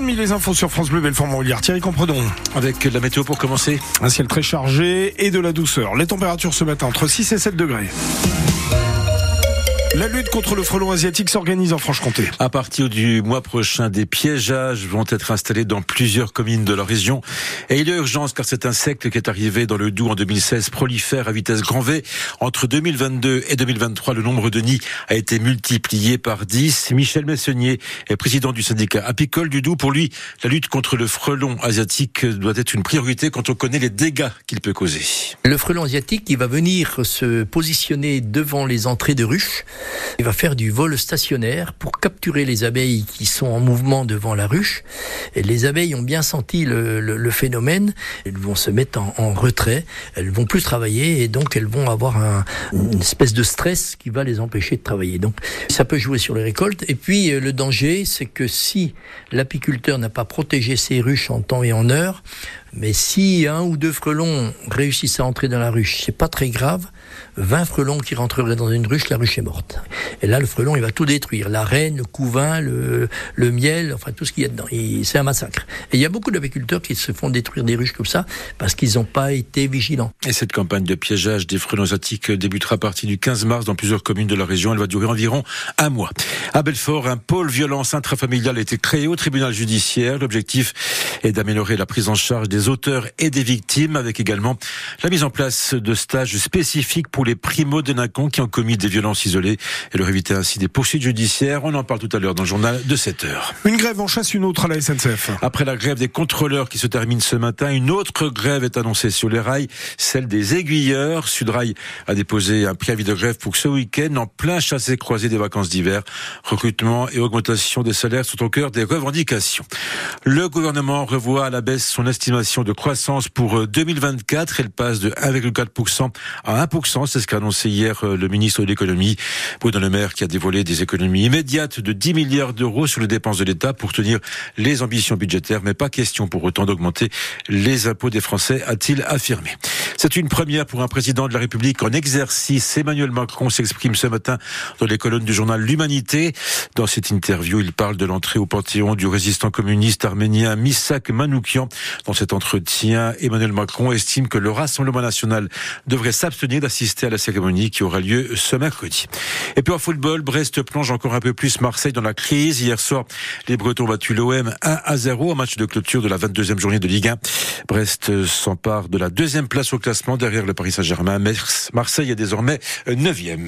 nuit, les infos sur France Bleu Belfort Montbéliard. Thierry Compredon. Avec la météo pour commencer. Un ciel très chargé et de la douceur. Les températures ce matin entre 6 et 7 degrés. La lutte contre le frelon asiatique s'organise en Franche-Comté. À partir du mois prochain, des piégeages vont être installés dans plusieurs communes de la région. Et il y a urgence car cet insecte qui est arrivé dans le Doubs en 2016 prolifère à vitesse grand V. Entre 2022 et 2023, le nombre de nids a été multiplié par 10. Michel Messonnier est président du syndicat apicole du Doubs. Pour lui, la lutte contre le frelon asiatique doit être une priorité quand on connaît les dégâts qu'il peut causer. Le frelon asiatique, il va venir se positionner devant les entrées de ruches il va faire du vol stationnaire pour capturer les abeilles qui sont en mouvement devant la ruche. Et les abeilles ont bien senti le, le, phénomène. Elles vont se mettre en, en, retrait. Elles vont plus travailler et donc elles vont avoir un, une espèce de stress qui va les empêcher de travailler. Donc ça peut jouer sur les récoltes. Et puis euh, le danger, c'est que si l'apiculteur n'a pas protégé ses ruches en temps et en heure, mais si un ou deux frelons réussissent à entrer dans la ruche, c'est pas très grave. 20 frelons qui rentreraient dans une ruche, la ruche est morte. Et là, le frelon, il va tout détruire. La reine, le couvain, le, le miel, enfin tout ce qu'il y a dedans. C'est un massacre. Et il y a beaucoup d'apiculteurs qui se font détruire des ruches comme ça parce qu'ils n'ont pas été vigilants. Et cette campagne de piégeage des frelons asiatiques débutera à partir du 15 mars dans plusieurs communes de la région. Elle va durer environ un mois. À Belfort, un pôle violence intrafamiliale a été créé au tribunal judiciaire. L'objectif est d'améliorer la prise en charge des auteurs et des victimes avec également la mise en place de stages spécifiques pour les primo-délinquants qui ont commis des violences isolées et leur éviter ainsi des poursuites judiciaires. On en parle tout à l'heure dans le journal de 7 heures. Une grève en chasse une autre à la SNCF. Après la grève des contrôleurs qui se termine ce matin, une autre grève est annoncée sur les rails, celle des aiguilleurs. Sudrail a déposé un préavis de grève pour ce week-end en plein chassé croisé des vacances d'hiver. Recrutement et augmentation des salaires sont au cœur des revendications. Le gouvernement revoit à la baisse son estimation de croissance pour 2024. Elle passe de 1,4% à 1%. C'est ce qu'a annoncé hier euh, le ministre de l'économie. Bruno Le Maire qui a dévoilé des économies immédiates de 10 milliards d'euros sur les dépenses de l'État pour tenir les ambitions budgétaires, mais pas question pour autant d'augmenter les impôts des Français, a-t-il affirmé. C'est une première pour un président de la République en exercice. Emmanuel Macron s'exprime ce matin dans les colonnes du journal L'Humanité. Dans cette interview, il parle de l'entrée au Panthéon du résistant communiste arménien Misak Manoukian. Dans cet entretien, Emmanuel Macron estime que le Rassemblement national devrait s'abstenir d'assister à la cérémonie qui aura lieu ce mercredi. Et puis en football, Brest plonge encore un peu plus Marseille dans la crise. Hier soir, les Bretons ont battu l'OM 1 à 0 au match de clôture de la 22e journée de Ligue 1. Brest s'empare de la deuxième place au classement derrière le Paris Saint-Germain. Marseille est désormais 9e.